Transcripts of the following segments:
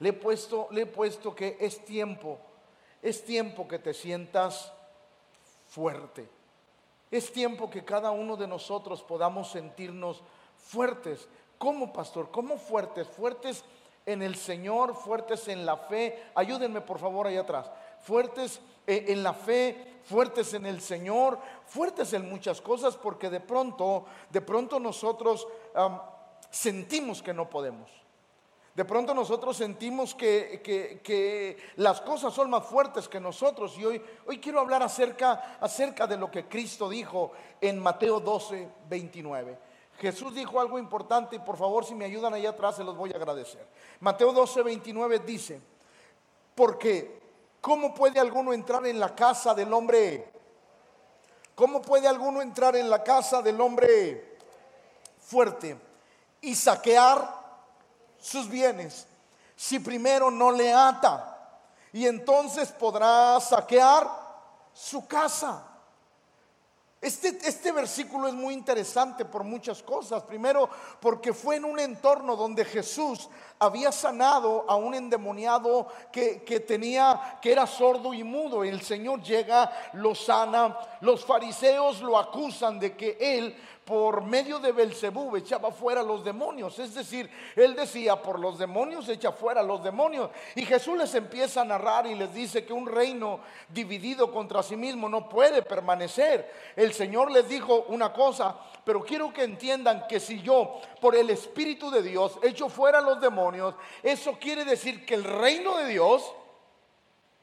le he puesto, le he puesto que es tiempo, es tiempo que te sientas fuerte. Es tiempo que cada uno de nosotros podamos sentirnos fuertes. ¿Cómo, pastor? ¿Cómo fuertes? Fuertes en el Señor, fuertes en la fe. Ayúdenme por favor ahí atrás. Fuertes eh, en la fe, fuertes en el Señor, fuertes en muchas cosas, porque de pronto, de pronto nosotros sentimos que no podemos. De pronto nosotros sentimos que, las cosas son más fuertes que nosotros. Y hoy, hoy quiero hablar acerca, acerca de lo que Cristo dijo en Mateo 12, 29. Jesús dijo algo importante y por favor si me ayudan allá atrás se los voy a agradecer. Mateo 12, 29 dice, porque ¿cómo puede alguno entrar en la casa del hombre? ¿Cómo puede alguno entrar en la casa del hombre fuerte y saquear sus bienes si primero no le ata. Y entonces podrá saquear su casa. Este, este, versículo es muy interesante por muchas cosas. Primero, porque fue en un entorno donde Jesús había sanado a un endemoniado que, que tenía, que era sordo y mudo. El Señor llega, lo sana. Los fariseos lo acusan de que él por medio de Belcebú echaba fuera los demonios. Es decir, él decía, por los demonios echa fuera los demonios. Y Jesús les empieza a narrar y les dice que un reino dividido contra sí mismo no puede permanecer. El Señor les dijo una cosa, pero quiero que entiendan que si yo, por el Espíritu de Dios, echo fuera los demonios, eso quiere decir que el reino de Dios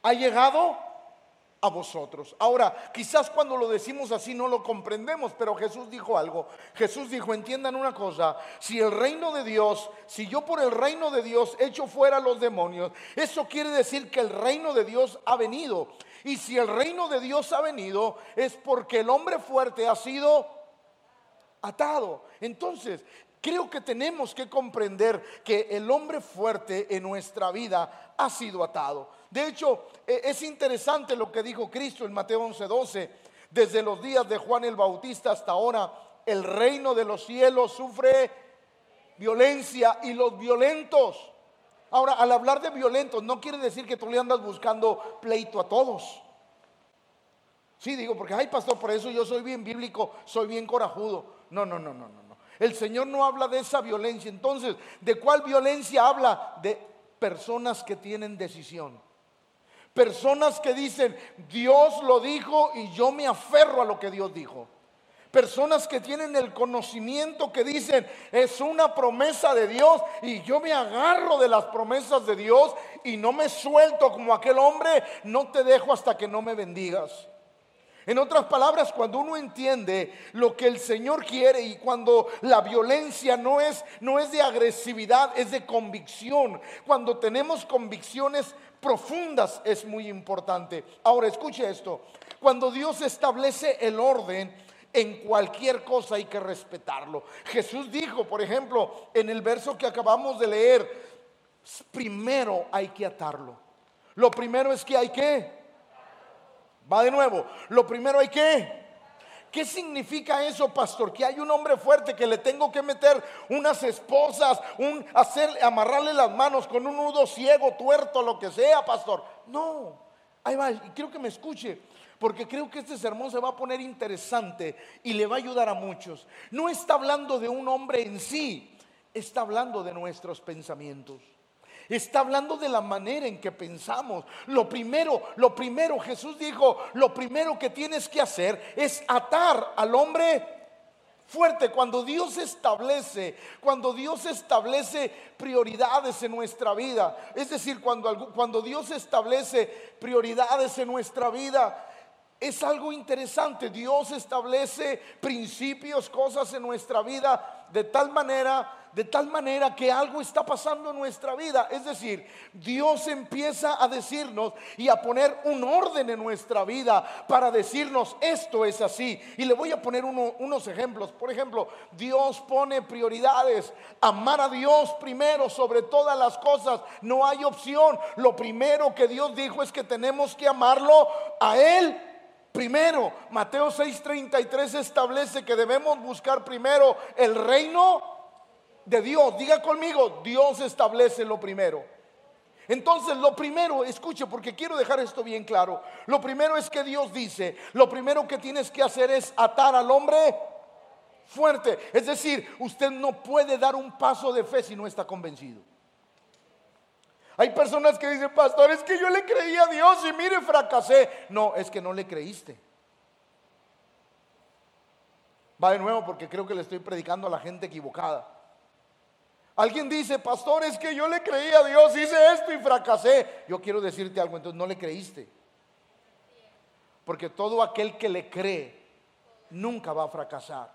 ha llegado a vosotros. Ahora, quizás cuando lo decimos así no lo comprendemos, pero Jesús dijo algo. Jesús dijo, entiendan una cosa, si el reino de Dios, si yo por el reino de Dios echo fuera los demonios, eso quiere decir que el reino de Dios ha venido. Y si el reino de Dios ha venido, es porque el hombre fuerte ha sido atado. Entonces, creo que tenemos que comprender que el hombre fuerte en nuestra vida ha sido atado. De hecho, e, es interesante lo que dijo Cristo en Mateo 11:12. Desde los días de Juan el Bautista hasta ahora, el reino de los cielos sufre violencia y los violentos. Ahora, al hablar de violentos, no quiere decir que tú le andas buscando pleito a todos. Sí, digo, porque, ay, pastor, por eso yo soy bien bíblico, soy bien corajudo. No, no, no, no, no. no. El Señor no habla de esa violencia. Entonces, ¿de cuál violencia habla? De personas que tienen decisión. Personas que dicen, Dios lo dijo y yo me aferro a lo que Dios dijo. Personas que tienen el conocimiento que dicen, es una promesa de Dios y yo me agarro de las promesas de Dios y no me suelto como aquel hombre, no te dejo hasta que no me bendigas. En otras palabras, cuando uno entiende lo que el Señor quiere y cuando la violencia no es, no es de agresividad, es de convicción. Cuando tenemos convicciones profundas es muy importante. Ahora escuche esto. Cuando Dios establece el orden, en cualquier cosa hay que respetarlo. Jesús dijo, por ejemplo, en el verso que acabamos de leer, primero hay que atarlo. Lo primero es que hay que, va de nuevo, lo primero hay que ¿Qué significa eso, pastor? Que hay un hombre fuerte que le tengo que meter unas esposas, un hacer amarrarle las manos con un nudo ciego, tuerto, lo que sea, pastor. No. Ahí va, y quiero que me escuche, porque creo que este sermón se va a poner interesante y le va a ayudar a muchos. No está hablando de un hombre en sí, está hablando de nuestros pensamientos. Está hablando de la manera en que pensamos. Lo primero, lo primero, Jesús dijo, lo primero que tienes que hacer es atar al hombre fuerte. Cuando Dios establece, cuando Dios establece prioridades en nuestra vida, es decir, cuando, cuando Dios establece prioridades en nuestra vida, es algo interesante. Dios establece principios, cosas en nuestra vida de tal manera de tal manera que algo está pasando en nuestra vida. Es decir, Dios empieza a decirnos y a poner un orden en nuestra vida para decirnos esto es así. Y le voy a poner unos ejemplos. Por ejemplo, Dios pone prioridades. Amar a Dios primero sobre todas las cosas. No hay opción. Lo primero que Dios dijo es que tenemos que amarlo a Él primero. Mateo 6:33 establece que debemos buscar primero el reino de Dios. Diga conmigo, Dios establece lo primero. Entonces, lo primero, escuche, porque quiero dejar esto bien claro. Lo primero es que Dios dice, lo primero que tienes que hacer es atar al hombre fuerte. Es decir, usted no puede dar un paso de fe si no está convencido. Hay personas que dicen, pastor, es que yo le creí a Dios y mire, fracasé. No, es que no le creíste. Va de nuevo porque creo que le estoy predicando a la gente equivocada. Alguien dice, pastor, es que yo le creí a Dios, hice esto y fracasé. Yo quiero decirte algo, entonces no le creíste. Porque todo aquel que le cree nunca va a fracasar.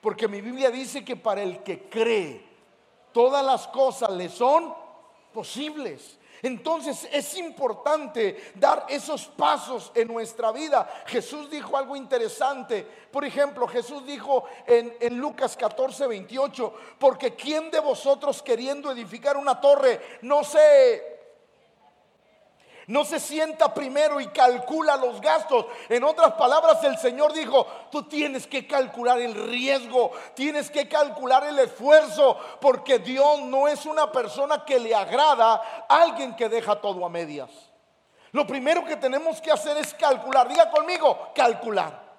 Porque mi Biblia dice que para el que cree, todas las cosas le son posibles. Entonces es importante dar esos pasos en nuestra vida. Jesús dijo algo interesante. Por ejemplo, Jesús dijo en, en, Lucas 14, 28, porque ¿quién de vosotros queriendo edificar una torre no se no se sienta primero y calcula los gastos. En otras palabras, el Señor dijo, tú tienes que calcular el riesgo, tienes que calcular el esfuerzo, porque Dios no es una persona que le agrada a alguien que deja todo a medias. Lo primero que tenemos que hacer es calcular. Diga conmigo, calcular.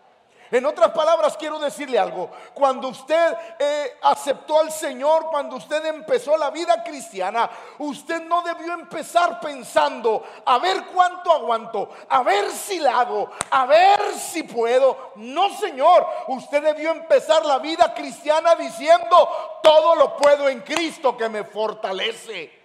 En otras palabras, quiero decirle algo. Cuando usted eh, aceptó al Señor, cuando usted empezó la vida cristiana, usted no debió empezar pensando, a ver cuánto aguanto, a ver si la hago, a ver si puedo. No, Señor, usted debió empezar la vida cristiana diciendo, todo lo puedo en Cristo que me fortalece.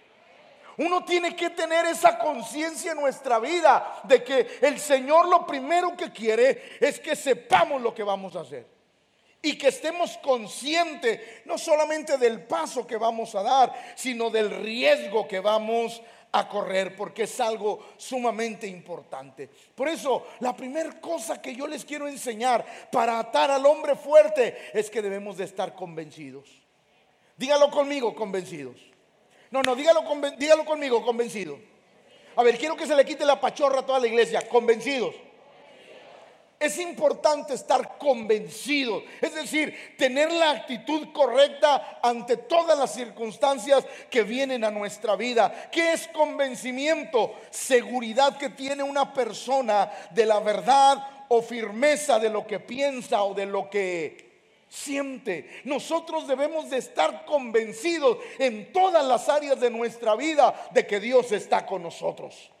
Uno tiene que tener esa conciencia en nuestra vida de que el Señor lo primero que quiere es que sepamos lo que vamos a hacer. Y que estemos conscientes no solamente del paso que vamos a dar, sino del riesgo que vamos a correr, porque es algo sumamente importante. Por eso, la primera cosa que yo les quiero enseñar para atar al hombre fuerte es que debemos de estar convencidos. Dígalo conmigo, convencidos. No, no, dígalo, dígalo conmigo, convencido. A ver, quiero que se le quite la pachorra a toda la iglesia, convencidos. Es importante estar convencidos, es decir, tener la actitud correcta ante todas las circunstancias que vienen a nuestra vida. ¿Qué es convencimiento? Seguridad que tiene una persona de la verdad o firmeza de lo que piensa o de lo que siente. Nosotros debemos de estar convencidos en todas las áreas de nuestra vida de que Dios está con nosotros.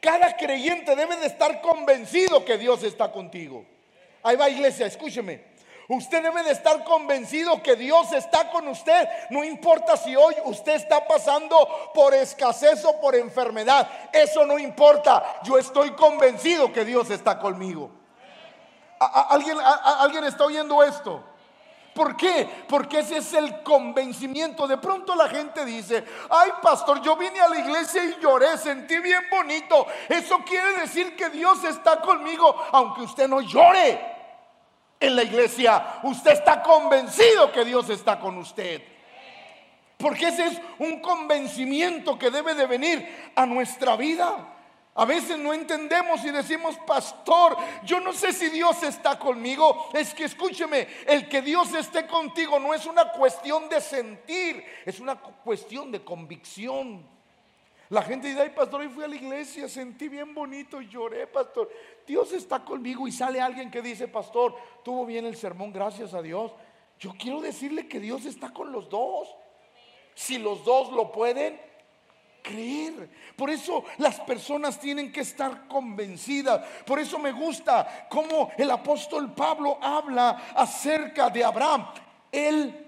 Cada creyente debe de estar convencido que Dios está contigo. Ahí va iglesia, escúcheme. Usted debe de estar convencido que Dios está con usted. No importa si hoy usted está pasando por escasez o por enfermedad. Eso no importa. Yo estoy convencido que Dios está conmigo. ¿Alguien, ¿Alguien está oyendo esto? ¿Por qué? Porque ese es el convencimiento. De pronto la gente dice, ay pastor, yo vine a la iglesia y lloré, sentí bien bonito. Eso quiere decir que Dios está conmigo, aunque usted no llore en la iglesia. Usted está convencido que Dios está con usted. Porque ese es un convencimiento que debe de venir a nuestra vida. A veces no entendemos y decimos, pastor, yo no sé si Dios está conmigo. Es que escúcheme, el que Dios esté contigo no es una cuestión de sentir, es una cuestión de convicción. La gente dice, ay pastor, hoy fui a la iglesia, sentí bien bonito lloré, pastor. Dios está conmigo y sale alguien que dice, pastor, tuvo bien el sermón, gracias a Dios. Yo quiero decirle que Dios está con los dos. Si los dos lo pueden, creer. Por eso las personas tienen que estar convencidas. Por eso me gusta cómo el apóstol Pablo habla acerca de Abraham. Él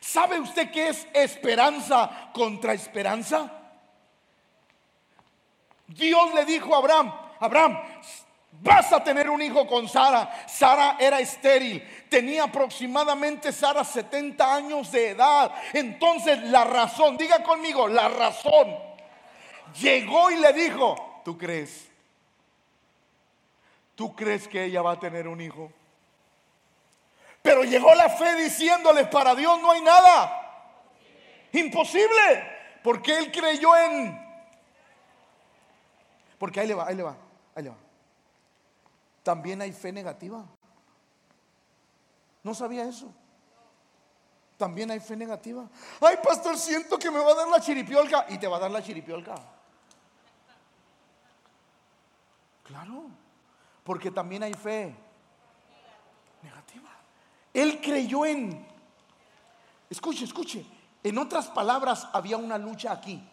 ¿Sabe usted qué es esperanza contra esperanza? Dios le dijo a Abraham, Abraham, Vas a tener un hijo con Sara. Sara era estéril. Tenía aproximadamente Sara 70 años de edad. Entonces la razón, diga conmigo, la razón. Llegó y le dijo, ¿tú crees? ¿Tú crees que ella va a tener un hijo? Pero llegó la fe diciéndole, para Dios no hay nada. Imposible. Porque él creyó en... Porque ahí le va, ahí le va, ahí le va también hay fe negativa. No sabía eso. También hay fe negativa. Ay, pastor, siento que me va a dar la chiripiolca. Y te va a dar la chiripiolca. Claro. Porque también hay fe negativa. Él creyó en... Escuche, escuche. En otras palabras, había una lucha aquí.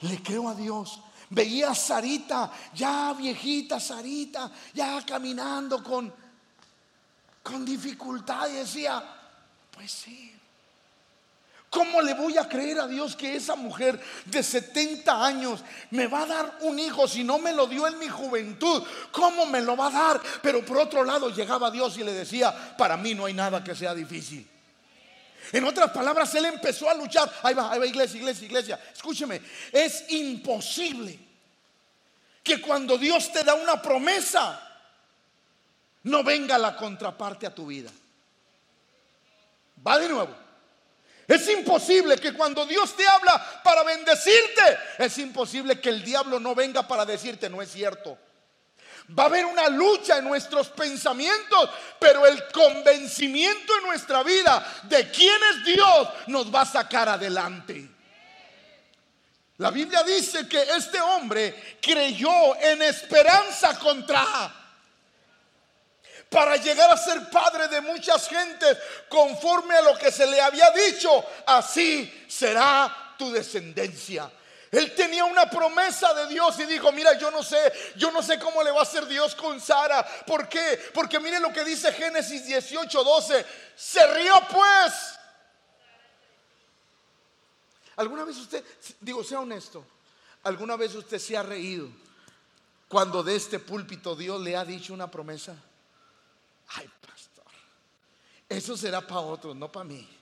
Le creo a Dios. Veía a Sarita, ya viejita Sarita, ya caminando con, con dificultad y decía, pues sí. ¿Cómo le voy a creer a Dios que esa mujer de 70 años me va a dar un hijo si no me lo dio en mi juventud? ¿Cómo me lo va a dar? Pero por otro lado llegaba Dios y le decía, para mí no hay nada que sea difícil. En otras palabras, él empezó a luchar. Ahí va, ahí va, iglesia, iglesia, iglesia. Escúcheme, es imposible que cuando Dios te da una promesa, no venga la contraparte a tu vida. Va de nuevo. Es imposible que cuando Dios te habla para bendecirte, es imposible que el diablo no venga para decirte no es cierto. Va a haber una lucha en nuestros pensamientos, pero el convencimiento en nuestra vida de quién es Dios nos va a sacar adelante. La Biblia dice que este hombre creyó en esperanza contra para llegar a ser padre de muchas gentes conforme a lo que se le había dicho, así será tu descendencia. Él tenía una promesa de Dios y dijo, mira, yo no sé, yo no sé cómo le va a hacer Dios con Sara. ¿Por qué? Porque mire lo que dice Génesis 18, 12. Se rió pues. ¿Alguna vez usted, digo, sea honesto, alguna vez usted se ha reído cuando de este púlpito Dios le ha dicho una promesa? Ay, pastor, eso será para otros, no para mí.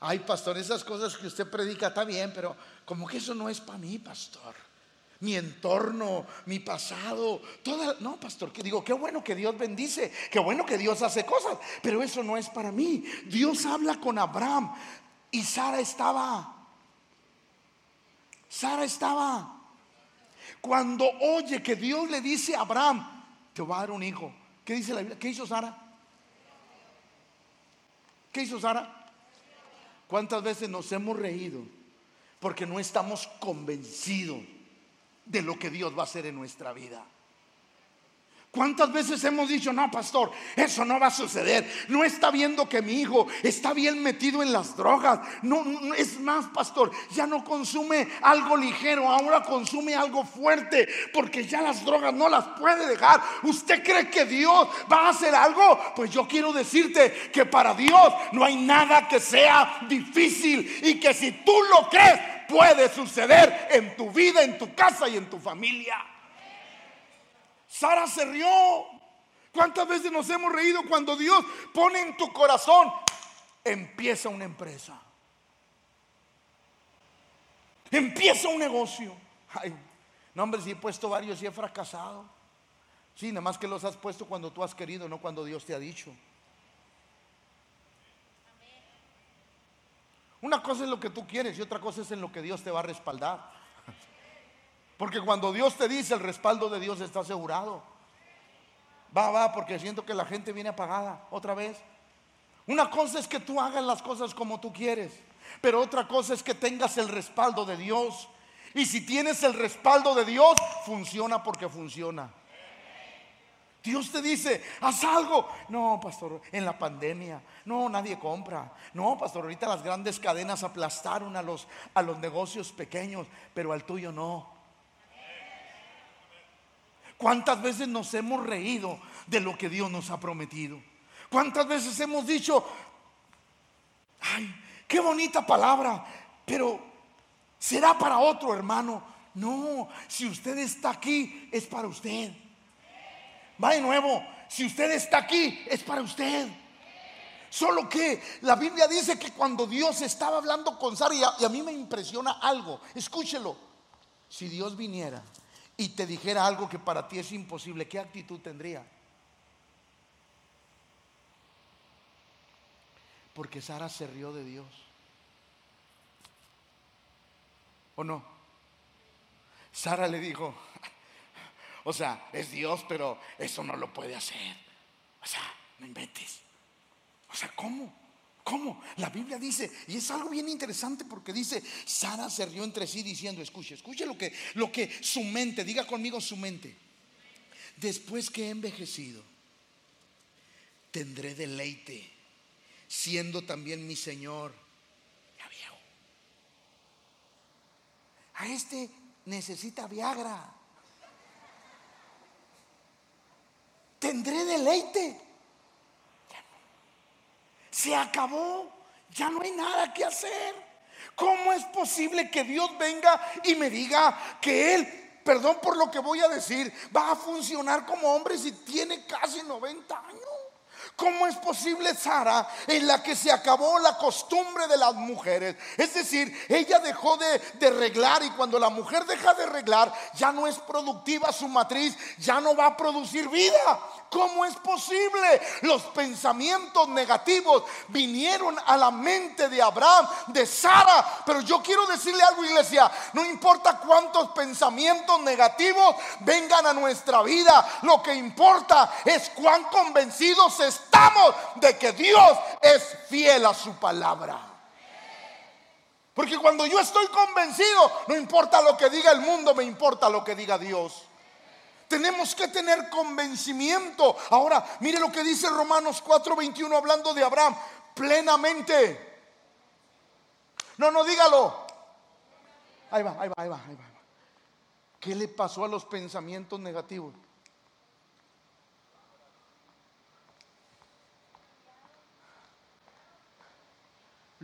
Ay, pastor, esas cosas que usted predica está bien, pero como que eso no es para mí, pastor. Mi entorno, mi pasado, toda, no, pastor, que digo, qué bueno que Dios bendice, qué bueno que Dios hace cosas, pero eso no es para mí. Dios habla con Abraham y Sara estaba. Sara estaba. Cuando oye que Dios le dice a Abraham, te va a dar un hijo. ¿Qué dice la Biblia? ¿Qué hizo Sara? ¿Qué hizo Sara? ¿Cuántas veces nos hemos reído porque no estamos convencidos de lo que Dios va a hacer en nuestra vida? ¿Cuántas veces hemos dicho, no, pastor, eso no va a suceder? No está viendo que mi hijo está bien metido en las drogas. No, es más, pastor, ya no consume algo ligero, ahora consume algo fuerte, porque ya las drogas no las puede dejar. ¿Usted cree que Dios va a hacer algo? Pues yo quiero decirte que para Dios no hay nada que sea difícil y que si tú lo crees, puede suceder en tu vida, en tu casa y en tu familia. Sara se rió. ¿Cuántas veces nos hemos reído cuando Dios pone en tu corazón, empieza una empresa? Empieza un negocio. Ay, no, hombre, si he puesto varios y he fracasado. Sí, nada más que los has puesto cuando tú has querido, no cuando Dios te ha dicho. Una cosa es lo que tú quieres y otra cosa es en lo que Dios te va a respaldar. Porque cuando Dios te dice, el respaldo de Dios está asegurado. Va, va, porque siento que la gente viene apagada otra vez. Una cosa es que tú hagas las cosas como tú quieres, pero otra cosa es que tengas el respaldo de Dios. Y si tienes el respaldo de Dios, funciona porque funciona. Dios te dice, haz algo. No, pastor, en la pandemia, no, nadie compra. No, pastor, ahorita las grandes cadenas aplastaron a los, a los negocios pequeños, pero al tuyo no. ¿Cuántas veces nos hemos reído de lo que Dios nos ha prometido? ¿Cuántas veces hemos dicho, ay, qué bonita palabra, pero será para otro hermano? No, si usted está aquí, es para usted. Va de nuevo, si usted está aquí, es para usted. Solo que la Biblia dice que cuando Dios estaba hablando con Sara, y a, y a mí me impresiona algo, escúchelo, si Dios viniera y te dijera algo que para ti es imposible, ¿qué actitud tendría? Porque Sara se rió de Dios. ¿O no? Sara le dijo, o sea, es Dios, pero eso no lo puede hacer. O sea, no inventes. O sea, ¿cómo? ¿Cómo? La Biblia dice, y es algo bien interesante porque dice, Sara se rió entre sí diciendo, escuche, escuche lo que, lo que su mente, diga conmigo su mente, después que he envejecido, tendré deleite, siendo también mi Señor ya viejo. A este necesita Viagra. Tendré deleite. Se acabó. Ya no hay nada que hacer. ¿Cómo es posible que Dios venga y me diga que Él, perdón por lo que voy a decir, va a funcionar como hombre si tiene casi 90 años? ¿Cómo es posible, Sara, en la que se acabó la costumbre de las mujeres? Es decir, ella dejó de, de, reglar y cuando la mujer deja de reglar, ya no es productiva su matriz, ya no va a producir vida. ¿Cómo es posible? Los pensamientos negativos vinieron a la mente de Abraham, de Sara. Pero yo quiero decirle algo, iglesia. No importa cuántos pensamientos negativos vengan a nuestra vida. Lo que importa es cuán convencidos estamos de que Dios es fiel a su palabra. Porque cuando yo estoy convencido, no importa lo que diga el mundo, me importa lo que diga Dios. Tenemos que tener convencimiento. Ahora, mire lo que dice Romanos 4:21 hablando de Abraham. Plenamente. No, no, dígalo. Ahí va, ahí va, ahí va, ahí va. ¿Qué le pasó a los pensamientos negativos?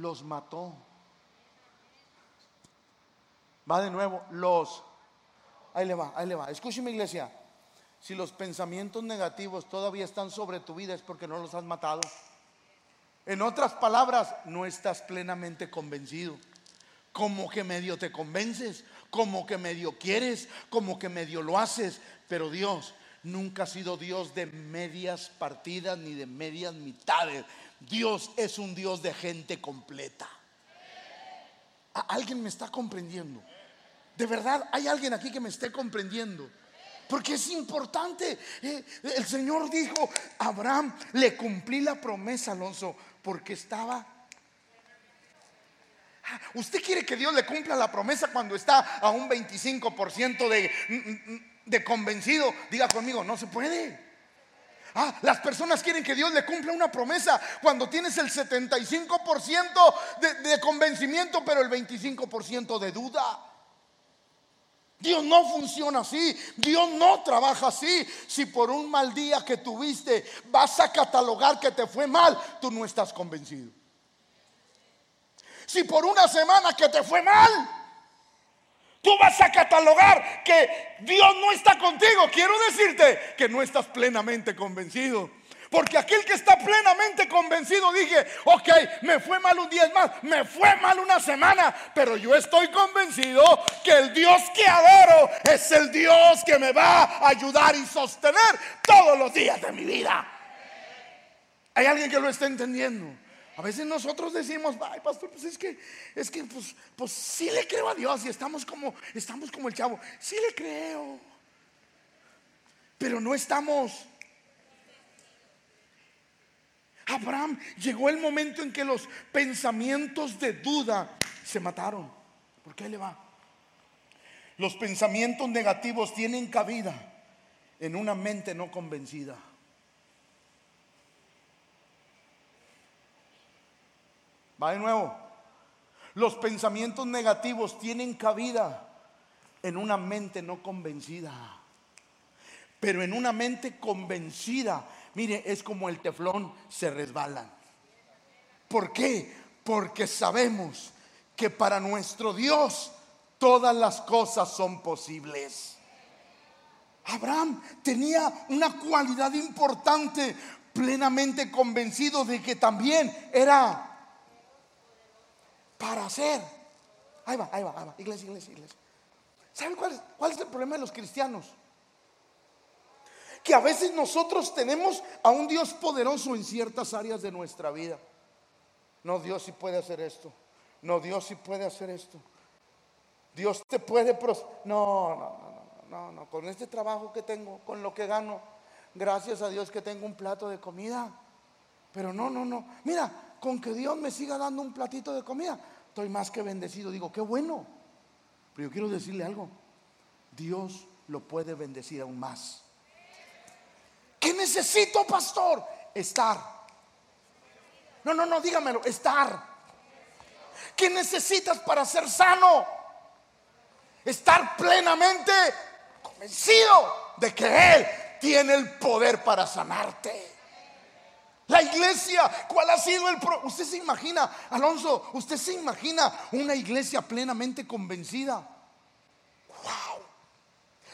Los mató. Va de nuevo, los Ahí le va, ahí le va. Escúcheme iglesia. Si los pensamientos negativos todavía están sobre tu vida es porque no los has matado. En otras palabras, no estás plenamente convencido. Como que medio te convences, como que medio quieres, como que medio lo haces. Pero Dios nunca ha sido Dios de medias partidas ni de medias mitades. Dios es un Dios de gente completa. ¿Alguien me está comprendiendo? De verdad, hay alguien aquí que me esté comprendiendo. Porque es importante. Eh, el Señor dijo, Abraham, le cumplí la promesa, Alonso, porque estaba... Ah, ¿Usted quiere que Dios le cumpla la promesa cuando está a un 25% de, de convencido? Diga conmigo, no se puede. Ah, las personas quieren que Dios le cumpla una promesa cuando tienes el 75% de, de convencimiento, pero el 25% de duda. Dios no funciona así. Dios no trabaja así. Si por un mal día que tuviste vas a catalogar que te fue mal, tú no estás convencido. Si por una semana que te fue mal, tú vas a catalogar que Dios no está contigo, quiero decirte que no estás plenamente convencido. Porque aquel que está plenamente convencido dije, ok, me fue mal un día más, me fue mal una semana, pero yo estoy convencido que el Dios que adoro es el Dios que me va a ayudar y sostener todos los días de mi vida. Hay alguien que lo está entendiendo. A veces nosotros decimos, ay pastor, pues es que, es que, pues, pues sí le creo a Dios y estamos como, estamos como el chavo, sí le creo, pero no estamos Abraham llegó el momento en que los pensamientos de duda se mataron. ¿Por qué le va? Los pensamientos negativos tienen cabida en una mente no convencida. Va de nuevo. Los pensamientos negativos tienen cabida en una mente no convencida. Pero en una mente convencida mire, es como el teflón, se resbalan. ¿Por qué? Porque sabemos que para nuestro Dios todas las cosas son posibles. Abraham tenía una cualidad importante, plenamente convencido de que también era para hacer. Ahí va, ahí va, ahí va, iglesia, iglesia, iglesia. ¿Saben cuál es, cuál es el problema de los cristianos? que a veces nosotros tenemos a un Dios poderoso en ciertas áreas de nuestra vida. No, Dios sí puede hacer esto. No, Dios sí puede hacer esto. Dios te puede... Pros no, no, no, no, no. Con este trabajo que tengo, con lo que gano, gracias a Dios que tengo un plato de comida. Pero no, no, no. Mira, con que Dios me siga dando un platito de comida, estoy más que bendecido. Digo, qué bueno. Pero yo quiero decirle algo. Dios lo puede bendecir aún más. ¿Qué necesito, pastor? Estar. No, no, no, dígamelo, estar. ¿Qué necesitas para ser sano? Estar plenamente convencido de que Él tiene el poder para sanarte. La iglesia, ¿cuál ha sido el pro Usted se imagina, Alonso, usted se imagina una iglesia plenamente convencida. Wow.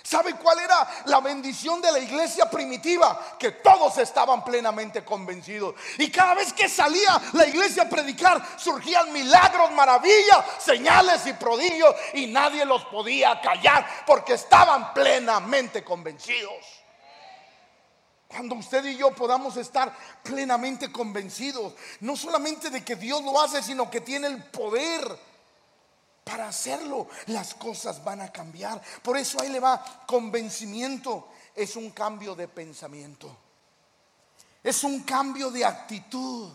¿Sabe cuál era la bendición de la iglesia primitiva? Que todos estaban plenamente convencidos. Y cada vez que salía la iglesia a predicar, surgían milagros, maravillas, señales y prodigios. Y nadie los podía callar porque estaban plenamente convencidos. Cuando usted y yo podamos estar plenamente convencidos, no solamente de que Dios lo hace, sino que tiene el poder para hacerlo, las cosas van a cambiar. Por eso ahí le va, convencimiento es un cambio de pensamiento, es un cambio de actitud,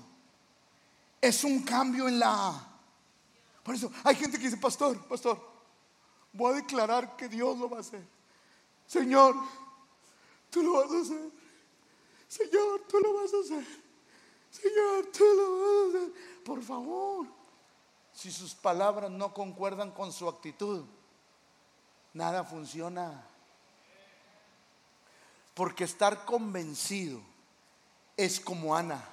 es un cambio en la... Por eso hay gente que dice, pastor, pastor, voy a declarar que Dios lo va a hacer. Señor, tú lo vas a hacer. Señor, tú lo vas a hacer. Señor, tú lo vas a hacer. Por favor, si sus palabras no concuerdan con su actitud, nada funciona. Porque estar convencido es como Ana.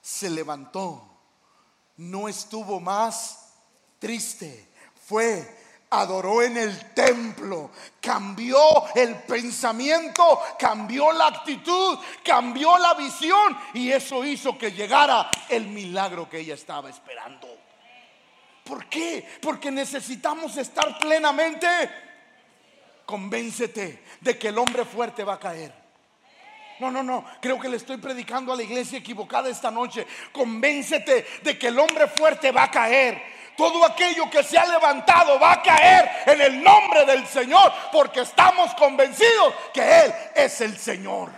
Se levantó, no estuvo más triste, fue adoró en el templo, cambió el pensamiento, cambió la actitud, cambió la visión y eso hizo que llegara el milagro que ella estaba esperando. ¿Por qué? Porque necesitamos estar plenamente. Convéncete de que el hombre fuerte va a caer. No, no, no. Creo que le estoy predicando a la iglesia equivocada esta noche. Convéncete de que el hombre fuerte va a caer todo aquello que se ha levantado va a caer en el nombre del Señor, porque estamos convencidos que Él es el Señor.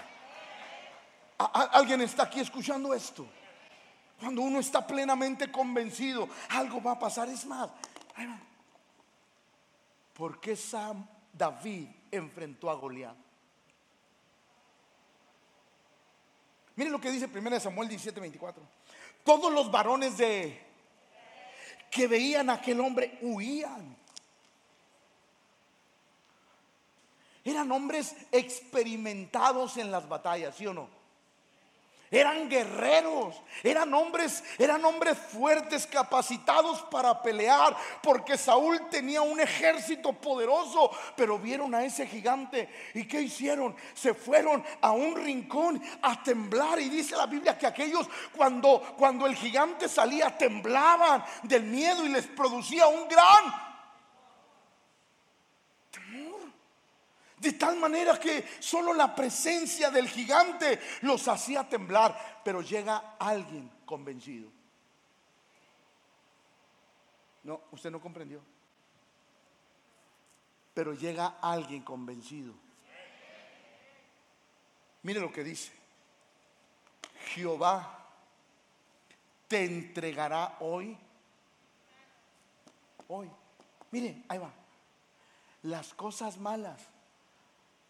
¿Alguien está aquí escuchando esto? Cuando uno está plenamente convencido, algo va a pasar. Es más, ¿por qué Sam David enfrentó a Goliat? Miren lo que dice 1 Samuel 17:24. Todos los varones de que veían a aquel hombre huían. Eran hombres experimentados en las batallas, ¿sí o no? Eran guerreros, eran hombres, eran hombres fuertes, capacitados para pelear, porque Saúl tenía un ejército poderoso, pero vieron a ese gigante y ¿qué hicieron? Se fueron a un rincón a temblar y dice la Biblia que aquellos cuando cuando el gigante salía temblaban del miedo y les producía un gran De tal manera que solo la presencia del gigante los hacía temblar. Pero llega alguien convencido. No, usted no comprendió. Pero llega alguien convencido. Mire lo que dice. Jehová te entregará hoy. Hoy. Mire, ahí va. Las cosas malas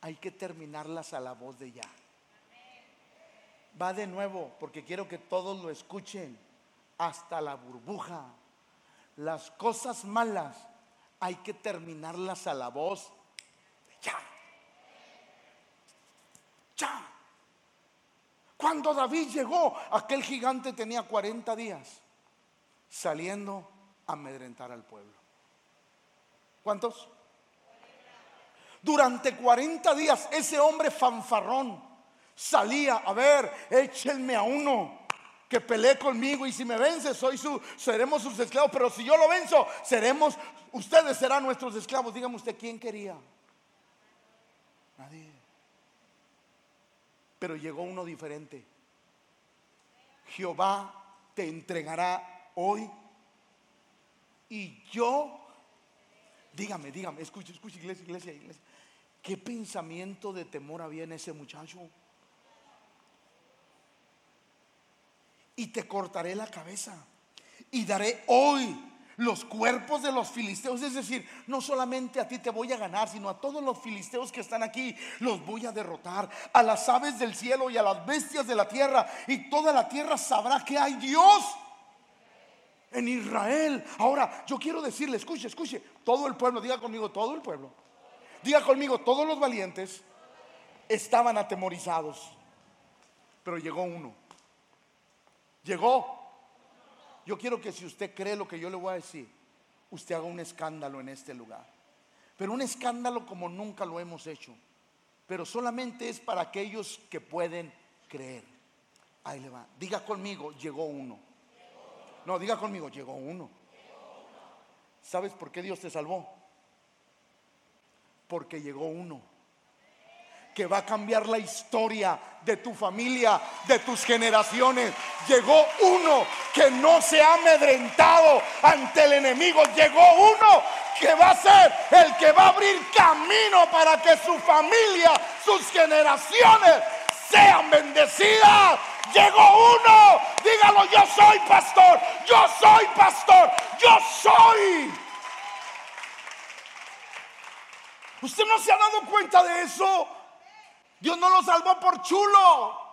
hay que terminarlas a la voz de ya. Va de nuevo, porque quiero que todos lo escuchen, hasta la burbuja. Las cosas malas hay que terminarlas a la voz de ya. Ya. Cuando David llegó, aquel gigante tenía 40 días saliendo a amedrentar al pueblo. ¿Cuántos? Durante 40 días ese hombre fanfarrón salía, a ver, échenme a uno que pelee conmigo y si me vence seremos sus esclavos, pero si yo lo venzo, seremos, ustedes serán nuestros esclavos. Dígame usted, ¿quién quería? Nadie. Pero llegó uno diferente. Jehová te entregará hoy y yo, dígame, dígame, escuche, escuche, iglesia, iglesia, iglesia. ¿Qué pensamiento de temor había en ese muchacho? y te cortaré la cabeza y daré hoy los cuerpos de los filisteos. Es decir, no solamente a ti te voy a ganar, sino a todos los filisteos que están aquí, los voy a derrotar. A las aves del cielo y a las bestias de la tierra. Y toda la tierra sabrá que hay Dios en Israel. Ahora, yo quiero decirle, escuche, escuche, todo el pueblo, diga conmigo, todo el pueblo. Diga conmigo, todos los valientes estaban atemorizados. Pero llegó uno. Llegó yo quiero que si usted cree lo que yo le voy a decir, usted haga un escándalo en este lugar. Pero un escándalo como nunca lo hemos hecho. Pero solamente es para aquellos que pueden creer. Ahí le va. Diga conmigo, llegó uno. No, diga conmigo, llegó uno. ¿Sabes por qué Dios te salvó? Porque llegó uno que va a cambiar la historia de tu familia, de tus generaciones. Llegó uno que no se ha amedrentado ante el enemigo. Llegó uno que va a ser el que va a abrir camino para que su familia, sus generaciones sean bendecidas. Llegó uno, dígalo, yo soy pastor, yo soy pastor, yo soy. ¿Usted no se ha dado cuenta de eso? Dios no lo salvó por chulo.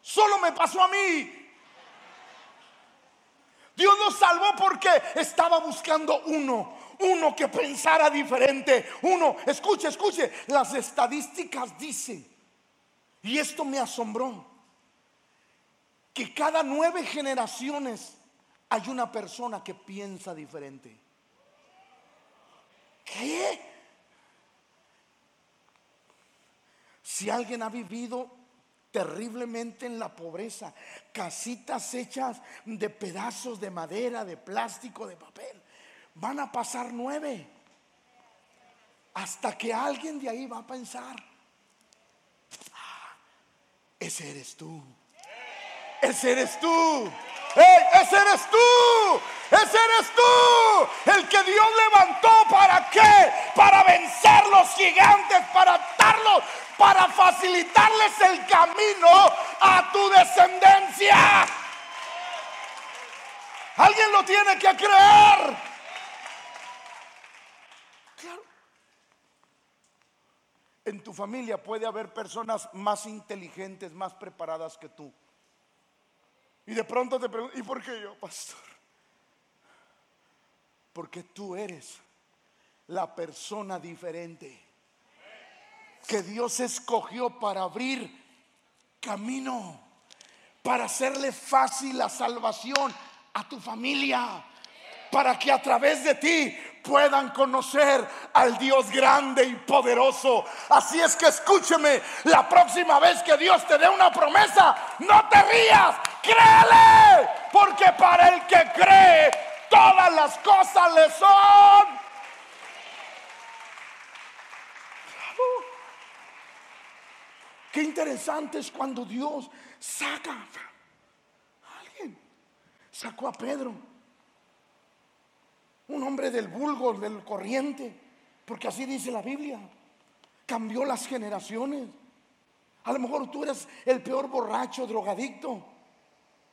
Solo me pasó a mí. Dios nos salvó porque estaba buscando uno, uno que pensara diferente, uno, escuche, escuche, las estadísticas dicen, y esto me asombró, que cada nueve generaciones hay una persona que piensa diferente. ¿Qué? Si alguien ha vivido terriblemente en la pobreza, casitas hechas de pedazos de madera, de plástico, de papel, van a pasar nueve. Hasta que alguien de ahí va a pensar, ese eres tú, ese eres tú. ese eres tú. Ese eres tú. El que Dios levantó para qué? Para vencer los gigantes, para atarlos, para facilitarles el camino a tu descendencia. Alguien lo tiene que creer. Claro. En tu familia puede haber personas más inteligentes, más preparadas que tú. Y de pronto te pregunto, ¿y por qué yo, pastor? Porque tú eres la persona diferente que Dios escogió para abrir camino, para hacerle fácil la salvación a tu familia, para que a través de ti puedan conocer al Dios grande y poderoso. Así es que escúcheme, la próxima vez que Dios te dé una promesa, no te rías, créele, porque para el que cree, todas las cosas le son Qué interesante es cuando Dios saca a alguien. Sacó a Pedro, un hombre del vulgo, del corriente, porque así dice la Biblia. Cambió las generaciones. A lo mejor tú eres el peor borracho, drogadicto.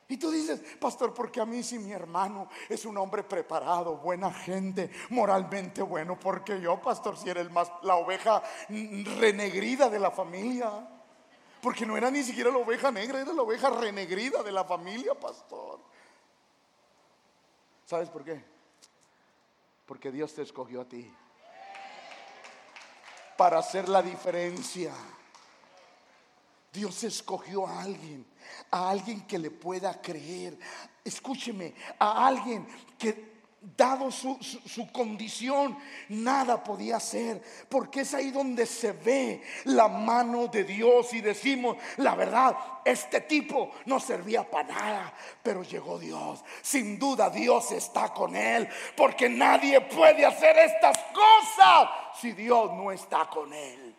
Y tú dices, pastor, porque a mí si mi hermano es un hombre preparado, buena gente, moralmente bueno, porque yo, pastor, si era el más, la oveja renegrida de la familia. Porque no era ni siquiera la oveja negra, era la oveja renegrida de la familia, pastor. ¿Sabes por qué? Porque Dios te escogió a ti. Para hacer la diferencia. Dios escogió a alguien, a alguien que le pueda creer. Escúcheme, a alguien que dado su, condición, nada podía hacer, porque es ahí donde se ve la mano de Dios y decimos, la verdad, este tipo no servía para nada, pero llegó Dios. Sin duda Dios está con él, porque nadie puede hacer estas cosas si Dios no está con él.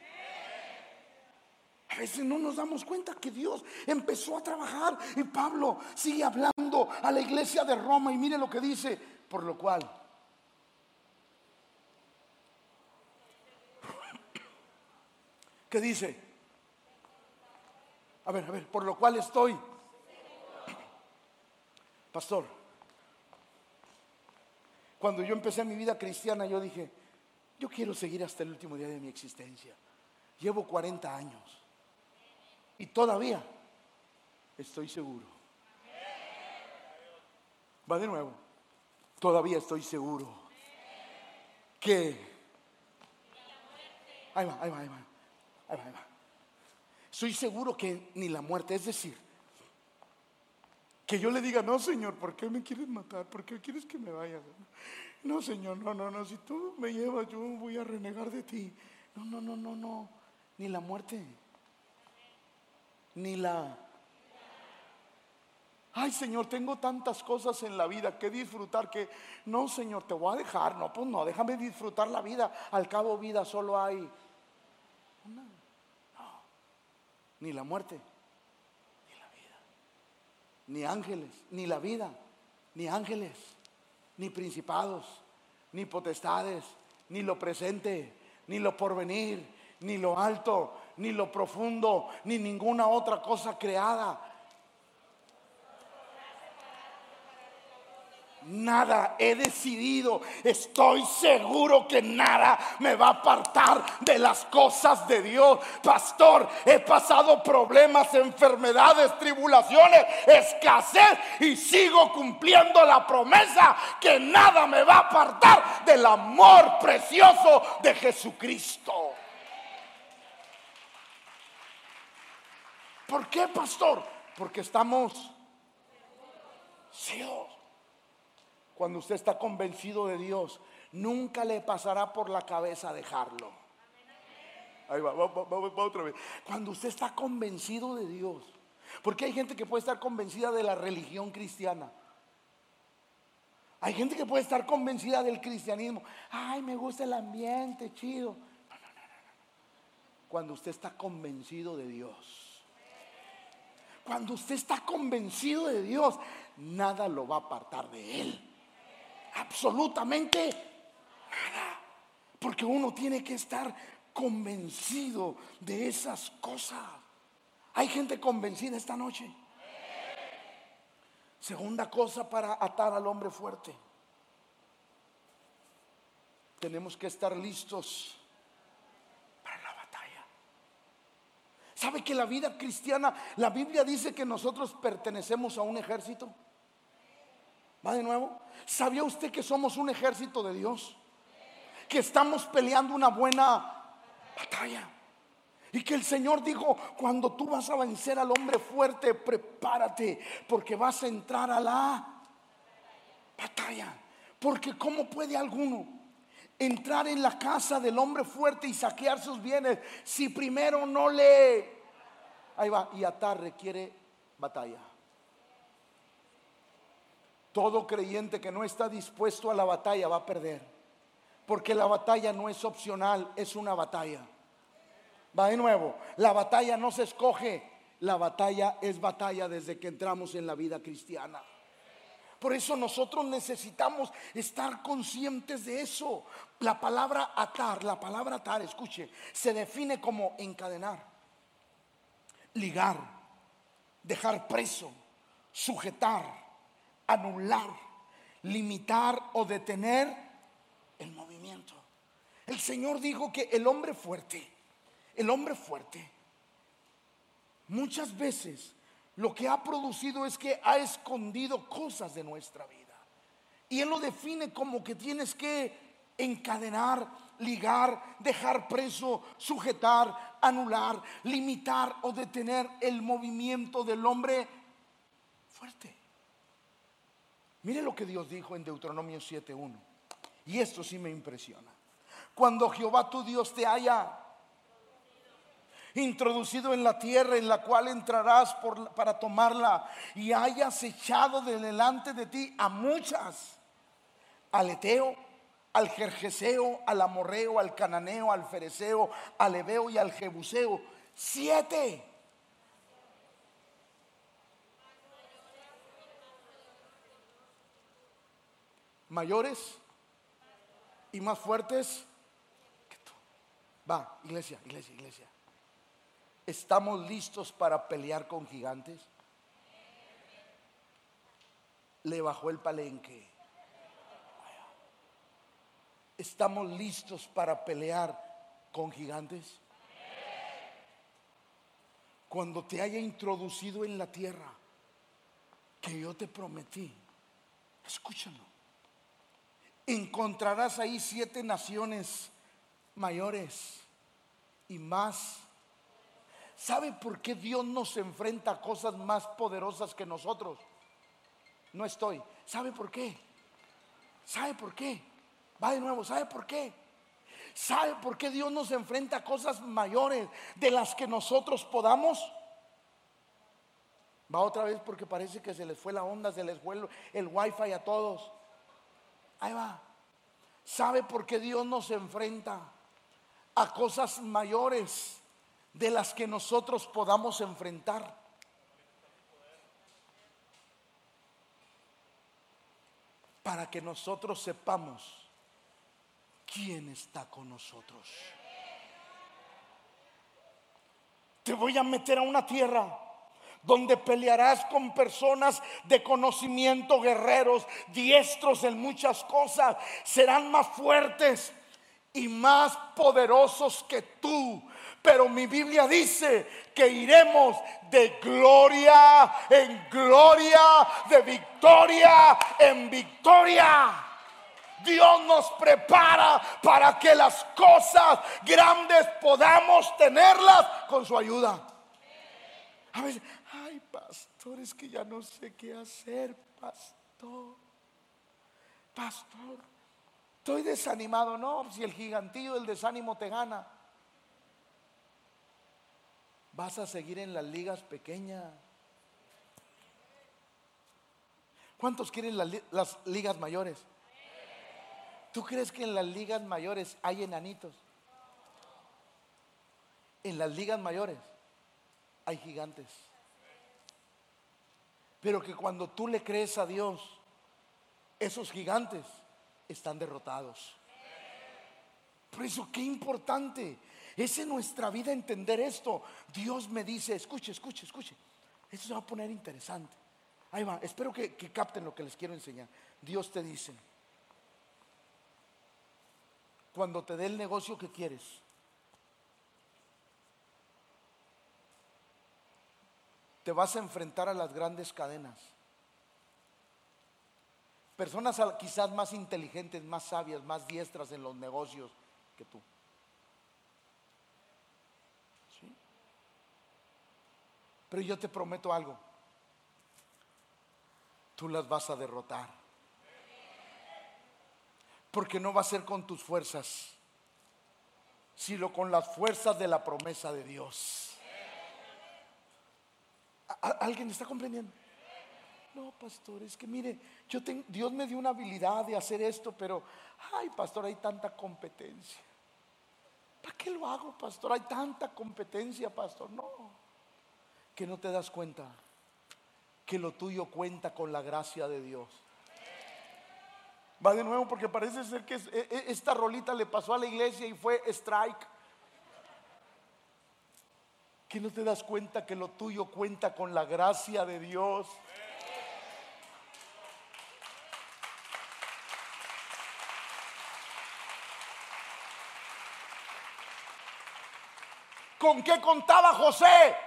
A veces no nos damos cuenta que Dios empezó a trabajar y Pablo sigue hablando a la iglesia de Roma y mire lo que dice, por lo cual ¿Qué dice? A ver, a ver, por lo cual estoy Pastor, cuando yo empecé mi vida cristiana, yo dije, yo quiero seguir hasta el último día de mi existencia. Llevo 40 años y todavía estoy seguro. Va de nuevo. Todavía estoy seguro que... Ahí va, ahí va, ahí va. Ahí va, ahí va. Estoy seguro que ni la muerte, es decir, que yo le diga, no, Señor, ¿por qué me quieres matar? ¿Por qué quieres que me vaya? No, Señor, no, no, no, si tú me llevas, yo voy a renegar de ti. No, no, no, no, no, ni la muerte, ni la... Ay, Señor, tengo tantas cosas en la vida que disfrutar que no, Señor, te voy a dejar. No, pues no, déjame disfrutar la vida. Al cabo, vida solo hay una. No, ni la muerte, ni la vida, ni ángeles, ni la vida, ni ángeles, ni principados, ni potestades, ni lo presente, ni lo porvenir, ni lo alto, ni lo profundo, ni ninguna otra cosa creada Nada he decidido. Estoy seguro que nada me va a apartar de las cosas de Dios. Pastor, he pasado problemas, enfermedades, tribulaciones, escasez y sigo cumpliendo la promesa que nada me va a apartar del amor precioso de Jesucristo. ¿Por qué, pastor? Porque estamos ciegos. Cuando usted está convencido de Dios, nunca le pasará por la cabeza dejarlo. Ahí va, va, va, otra vez. Cuando usted está convencido de Dios, porque hay gente que puede estar convencida de la religión cristiana. Hay gente que puede estar convencida del cristianismo. Ay, me gusta el ambiente, chido. No, no, no, no. Cuando usted está convencido de Dios. Cuando usted está convencido de Dios, nada lo va a apartar de Él absolutamente nada. Porque uno tiene que estar convencido de esas cosas. Hay gente convencida esta noche. Segunda cosa para atar al hombre fuerte. Tenemos que estar listos para la batalla. ¿Sabe que la vida cristiana, la Biblia dice que nosotros pertenecemos a un ejército? ¿Va de nuevo? ¿Sabía usted que somos un ejército de Dios? Que estamos peleando una buena batalla. Y que el Señor dijo, cuando tú vas a vencer al hombre fuerte, prepárate, porque vas a entrar a la batalla. Porque ¿cómo puede alguno entrar en la casa del hombre fuerte y saquear sus bienes si primero no le... Ahí va, y atar requiere batalla. Todo creyente que no está dispuesto a la batalla va a perder. Porque la batalla no es opcional, es una batalla. Va de nuevo, la batalla no se escoge, la batalla es batalla desde que entramos en la vida cristiana. Por eso nosotros necesitamos estar conscientes de eso. La palabra atar, la palabra atar, escuche, se define como encadenar, ligar, dejar preso, sujetar anular, limitar o detener el movimiento. El Señor dijo que el hombre fuerte, el hombre fuerte, muchas veces lo que ha producido es que ha escondido cosas de nuestra vida. Y Él lo define como que tienes que encadenar, ligar, dejar preso, sujetar, anular, limitar o detener el movimiento del hombre fuerte. Mire lo que Dios dijo en Deuteronomio 7.1. Y esto sí me impresiona. Cuando Jehová tu Dios te haya introducido en la tierra en la cual entrarás para tomarla y hayas echado de delante de ti a muchas, al Eteo, al Jerjeseo, al Amorreo, al Cananeo, al Fereceo, al Ebeo y al Jebuseo, siete mayores y más fuertes que tú. Va, iglesia, iglesia, iglesia. ¿Estamos listos para pelear con gigantes? le bajó el palenque. ¿Estamos listos para pelear con gigantes? Cuando te haya introducido en la tierra que yo te prometí, escúchalo. Encontrarás ahí siete naciones mayores y más. ¿Sabe por qué Dios nos enfrenta a cosas más poderosas que nosotros? No estoy. ¿Sabe por qué? ¿Sabe por qué? Va de nuevo, ¿sabe por qué? ¿Sabe por qué Dios nos enfrenta a cosas mayores de las que nosotros podamos? Va otra vez porque parece que se les fue la onda, se les fue el, el wifi a todos. Ahí va. ¿Sabe por qué Dios nos enfrenta a cosas mayores de las que nosotros podamos enfrentar? Para que nosotros sepamos ¿quién está con nosotros? Te voy a meter a una tierra donde pelearás con personas de conocimiento, guerreros, diestros en muchas cosas, serán más fuertes y más poderosos que tú. Pero mi Biblia dice que iremos de gloria en gloria, de victoria en victoria. Dios nos prepara para que las cosas grandes podamos tenerlas con su ayuda. A veces, ay, pastor, es que ya no sé qué hacer, pastor. Pastor, estoy desanimado. No, si el gigantillo del desánimo te gana, vas a seguir en las ligas pequeñas. ¿Cuántos quieren las, las ligas mayores? ¿Tú crees que en las ligas mayores hay enanitos? En las ligas mayores hay gigantes. Pero que cuando tú le crees a Dios, esos gigantes están derrotados. Por eso, qué importante es en nuestra vida entender esto. Dios me dice, escuche, escuche, escuche. Esto se va a poner interesante. Ahí va, espero que, que capten lo que les quiero enseñar. Dios te dice, cuando te dé el negocio que quieres. Te vas a enfrentar a las grandes cadenas. Personas quizás más inteligentes, más sabias, más diestras en los negocios que tú. ¿Sí? Pero yo te prometo algo. Tú las vas a derrotar. Porque no va a ser con tus fuerzas, sino con las fuerzas de la promesa de Dios. ¿Alguien está comprendiendo? No, pastor, es que mire, yo Dios me dio una habilidad de hacer esto, pero, ay, pastor, hay tanta competencia. ¿Para qué lo hago, pastor? Hay tanta competencia, pastor. No, que no te das cuenta que lo tuyo cuenta con la gracia de Dios. Va de nuevo porque parece ser que e, e, esta rolita le pasó a la iglesia y fue strike. Que no te das cuenta que lo tuyo cuenta con la gracia de Dios. ¿Con qué contaba José?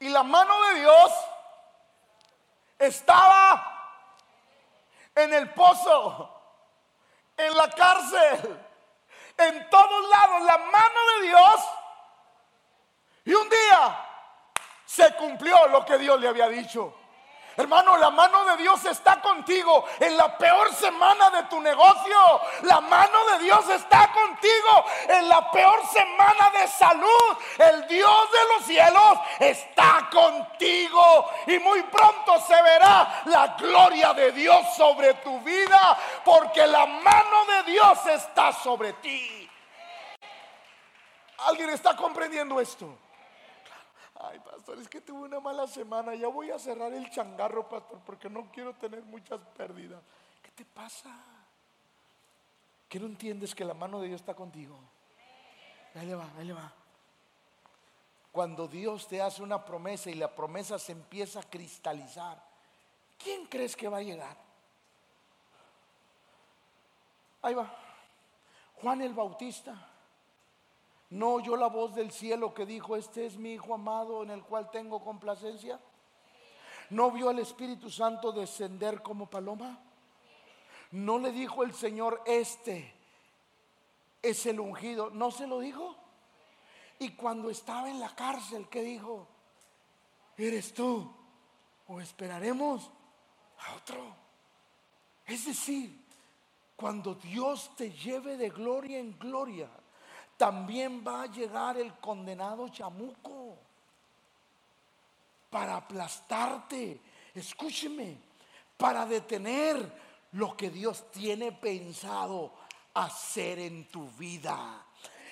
Y la mano de Dios estaba en el pozo, en la cárcel, en todos lados, la mano de Dios. Y un día se cumplió lo que Dios le había dicho. Hermano, la mano de Dios está contigo en la peor semana de tu negocio. La mano de Dios está contigo en la peor semana de salud. El Dios de los cielos está contigo. Y muy pronto se verá la gloria de Dios sobre tu vida. Porque la mano de Dios está sobre ti. ¿Alguien está comprendiendo esto? Pastor, es que tuve una mala semana. Ya voy a cerrar el changarro, pastor, porque no quiero tener muchas pérdidas. ¿Qué te pasa? ¿Que no entiendes que la mano de Dios está contigo? Ahí le va, ahí le va. cuando Dios te hace una promesa y la promesa se empieza a cristalizar, ¿quién crees que va a llegar? Ahí va. Juan el Bautista. ¿No oyó la voz del cielo que dijo, este es mi Hijo amado en el cual tengo complacencia? ¿No vio al Espíritu Santo descender como paloma? ¿No le dijo el Señor, este es el ungido? ¿No se lo dijo? Y cuando estaba en la cárcel, ¿qué dijo? ¿Eres tú? ¿O esperaremos a otro? Es decir, cuando Dios te lleve de gloria en gloria, también va a llegar el condenado chamuco para aplastarte. Escúcheme, para detener lo que Dios tiene pensado hacer en tu vida.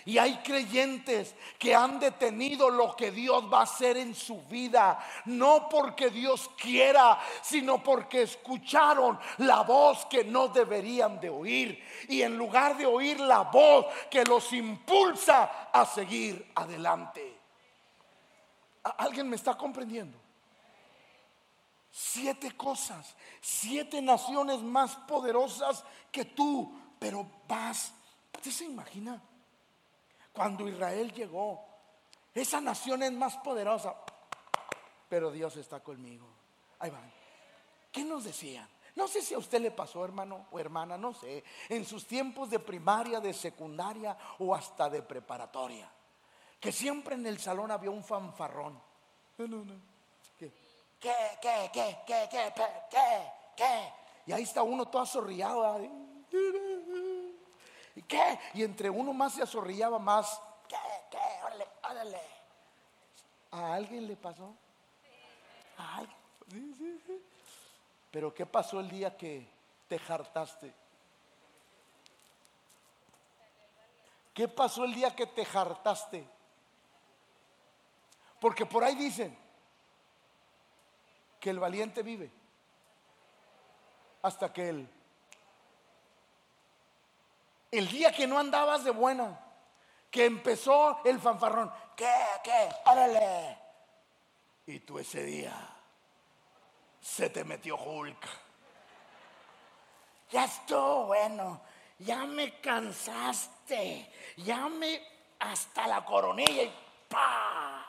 Y hay creyentes que han detenido lo que Dios va a hacer en su vida, no porque Dios quiera, sino porque escucharon la voz que no deberían de oír. Y en lugar de oír la voz que los impulsa a seguir adelante. ¿Alguien me está comprendiendo? Siete cosas, siete naciones más poderosas que tú, pero vas. ¿Usted se imagina? Cuando Israel llegó, esa nación es más poderosa, pero Dios está conmigo. Ahí van. ¿Qué nos decían? No sé si a usted le pasó, hermano o hermana, no sé, en sus tiempos de primaria, de secundaria o hasta de preparatoria, que siempre en el salón había un fanfarrón. No, no, ¿Qué? ¿Qué, qué, qué, qué, qué, qué, qué? Y ahí está uno todo azorriado. ¿eh? ¿Y qué? Y entre uno más se azorrillaba más. ¿Qué? ¿Qué? Órale, órale. ¿A alguien le pasó? ¿A alguien? Sí, sí, sí. Pero ¿qué pasó el día que te hartaste? ¿Qué pasó el día que te hartaste? Porque por ahí dicen que el valiente vive hasta que él el día que no andabas de buena, que empezó el fanfarrón, ¿qué? ¿Qué? Órale. Y tú ese día se te metió Hulk. Ya estuvo bueno, ya me cansaste, ya me hasta la coronilla y ¡pa!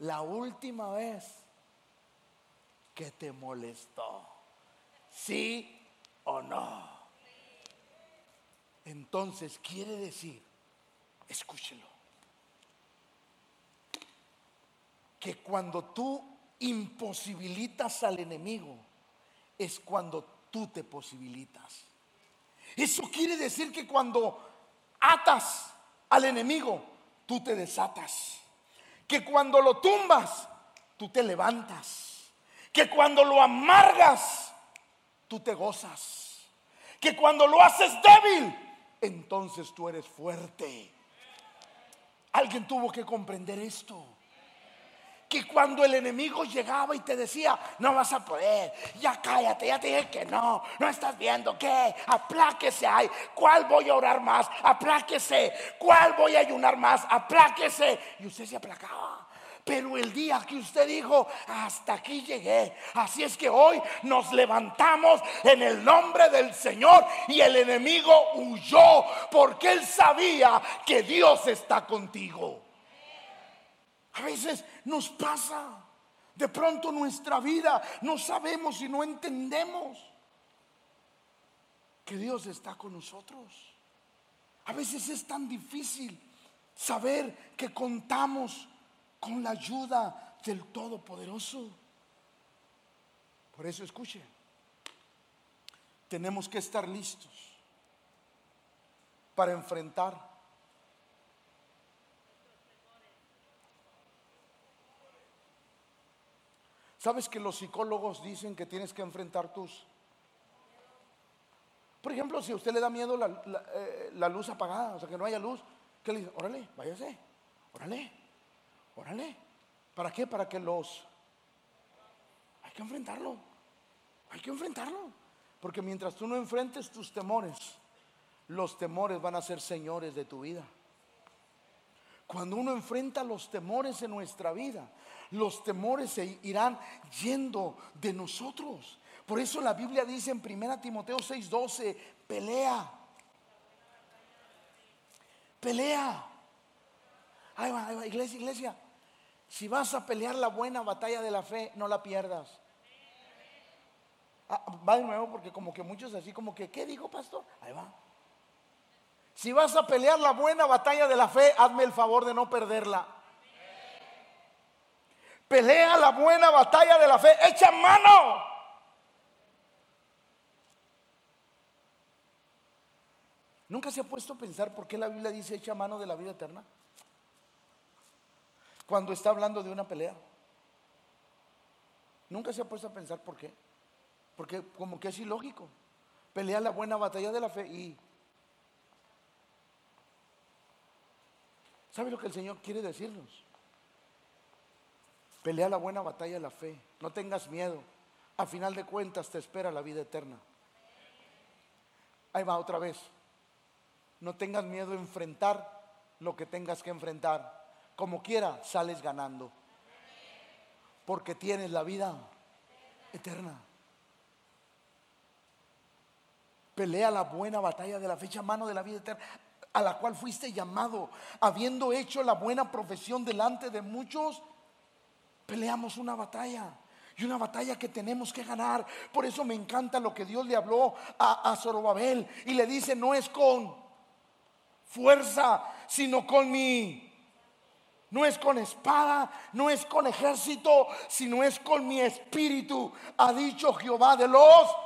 La última vez que te molestó, ¿sí o no? Entonces quiere decir, escúchelo, que cuando tú imposibilitas al enemigo, es cuando tú te posibilitas. Eso quiere decir que cuando atas al enemigo, tú te desatas. Que cuando lo tumbas, tú te levantas. Que cuando lo amargas, tú te gozas. Que cuando lo haces débil, entonces tú eres fuerte. Alguien tuvo que comprender esto. Que cuando el enemigo llegaba y te decía, no vas a poder, ya cállate, ya te dije que no, no estás viendo que, apláquese hay, ¿cuál voy a orar más? Apláquese, ¿cuál voy a ayunar más? Apláquese. Y usted se aplacaba. Pero el día que usted dijo, hasta aquí llegué. Así es que hoy nos levantamos en el nombre del Señor y el enemigo huyó porque él sabía que Dios está contigo. A veces nos pasa. De pronto nuestra vida no sabemos y no entendemos que Dios está con nosotros. A veces es tan difícil saber que contamos con la ayuda del Todopoderoso. Por eso escuche, tenemos que estar listos para enfrentar ¿Sabes que los psicólogos dicen que tienes que enfrentar tus... Por ejemplo, si a usted le da miedo la, eh, luz apagada, o sea, que no haya luz, ¿qué le dice? Órale, váyase, órale, Órale. ¿Para qué? Para que los... Hay que enfrentarlo. Hay que enfrentarlo. Porque mientras tú no enfrentes tus temores, los temores van a ser señores de tu vida. Cuando uno enfrenta los temores en nuestra vida, los temores se irán yendo de nosotros. Por eso la Biblia dice en 1 Timoteo 6:12, pelea. Pelea. Ahí va, ahí va, iglesia, iglesia. Si vas a pelear la buena batalla de la fe, no la pierdas. Ah, va de nuevo porque como que muchos así como que, ¿qué dijo pastor? Ahí va. Si vas a pelear la buena batalla de la fe, hazme el favor de no perderla. Pelea la buena batalla de la fe, echa mano. ¿Nunca se ha puesto a pensar por qué la Biblia dice echa mano de la vida eterna? Cuando está hablando de una pelea. Nunca se ha puesto a pensar por qué. Porque como que es ilógico. Pelea la buena batalla de la fe y... ¿Sabe lo que el Señor quiere decirnos? Pelea la buena batalla de la fe. No tengas miedo. A final de cuentas te espera la vida eterna. Ahí va otra vez. No tengas miedo de enfrentar lo que tengas que enfrentar. Como quiera, sales ganando. Porque tienes la vida eterna. Pelea la buena batalla de la fecha mano de la vida eterna, a la cual fuiste llamado, habiendo hecho la buena profesión delante de muchos. Peleamos una batalla. Y una batalla que tenemos que ganar. Por eso me encanta lo que Dios le habló a, a Zorobabel. Y le dice, no es con fuerza, sino con mi no es con espada, no es con ejército, sino es con mi espíritu, ha dicho Jehová de los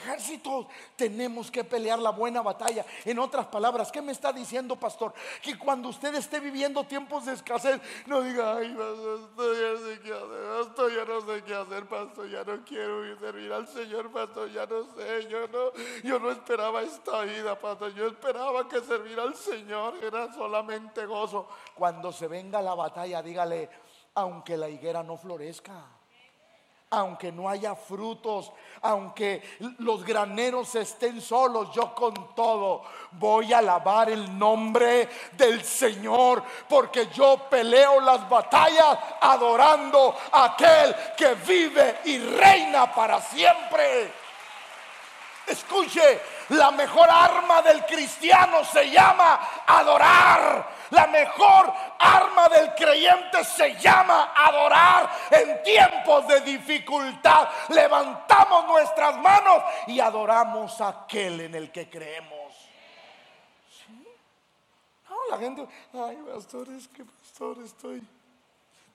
ejércitos. Tenemos que pelear la buena batalla. En otras palabras, ¿qué me está diciendo, pastor? Que cuando usted esté viviendo tiempos de escasez, no diga, ay, pastor, ya no sé qué hacer, pastor, ya no sé qué hacer, pastor, ya no quiero servir al Señor, pastor, ya no sé, yo no, yo no esperaba esta vida, pastor, yo esperaba que servir al Señor era solamente gozo. Cuando se venga la batalla, dígale, aunque la higuera no florezca aunque no haya frutos, aunque los graneros estén solos, yo con todo voy a alabar el nombre del Señor, porque yo peleo las batallas adorando a aquel que vive y reina para siempre. Escuche, la mejor arma del cristiano se llama adorar. La mejor arma del creyente se llama adorar en tiempos de dificultad. Levantamos nuestras manos y adoramos a aquel en el que creemos. ¿Sí? No, la gente, ay, pastor, es que pastor, estoy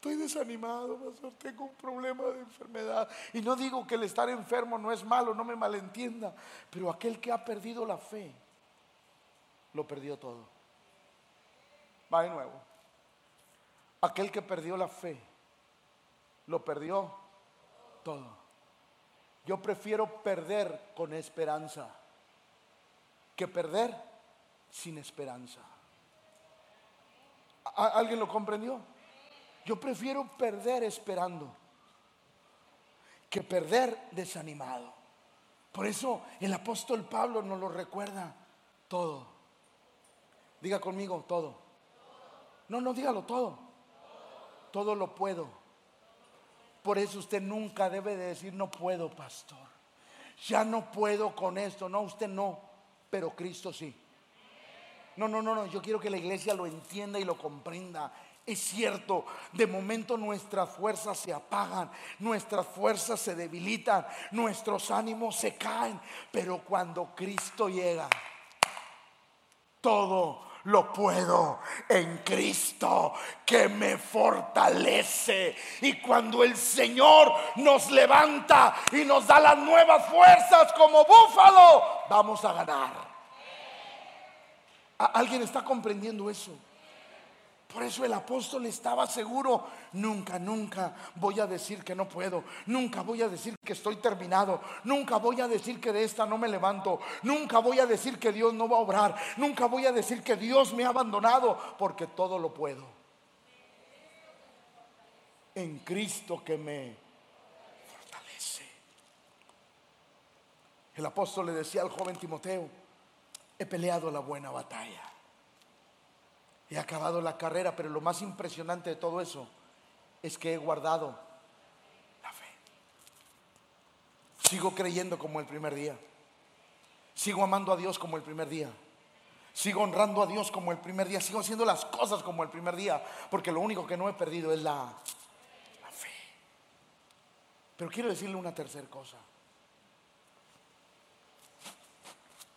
estoy desanimado, pastor, tengo un problema de enfermedad. Y no digo que el estar enfermo no es malo, no me malentienda, pero aquel que ha perdido la fe, lo perdió todo. Va de nuevo. Aquel que perdió la fe, lo perdió todo. Yo prefiero perder con esperanza que perder sin esperanza. ¿Alguien lo comprendió? Yo prefiero perder esperando que perder desanimado. Por eso el apóstol Pablo nos lo recuerda todo. Diga conmigo todo. No, no, dígalo todo. Todo lo puedo. Por eso usted nunca debe de decir no puedo, pastor. Ya no puedo con esto. No, usted no, pero Cristo sí. No, no, no, no. Yo quiero que la iglesia lo entienda y lo comprenda. Es cierto, de momento nuestras fuerzas se apagan, nuestras fuerzas se debilitan, nuestros ánimos se caen, pero cuando Cristo llega, todo lo puedo en Cristo que me fortalece. Y cuando el Señor nos levanta y nos da las nuevas fuerzas como búfalo, vamos a ganar. ¿Alguien está comprendiendo eso? Por eso el apóstol estaba seguro, nunca, nunca voy a decir que no puedo, nunca voy a decir que estoy terminado, nunca voy a decir que de esta no me levanto, nunca voy a decir que Dios no va a obrar, nunca voy a decir que Dios me ha abandonado, porque todo lo puedo. En Cristo que me fortalece. El apóstol le decía al joven Timoteo, he peleado la buena batalla He acabado la carrera, pero lo más impresionante de todo eso es que he guardado la fe. Sigo creyendo como el primer día. Sigo amando a Dios como el primer día. Sigo honrando a Dios como el primer día. Sigo haciendo las cosas como el primer día. Porque lo único que no he perdido es la, la fe. Pero quiero decirle una tercera cosa.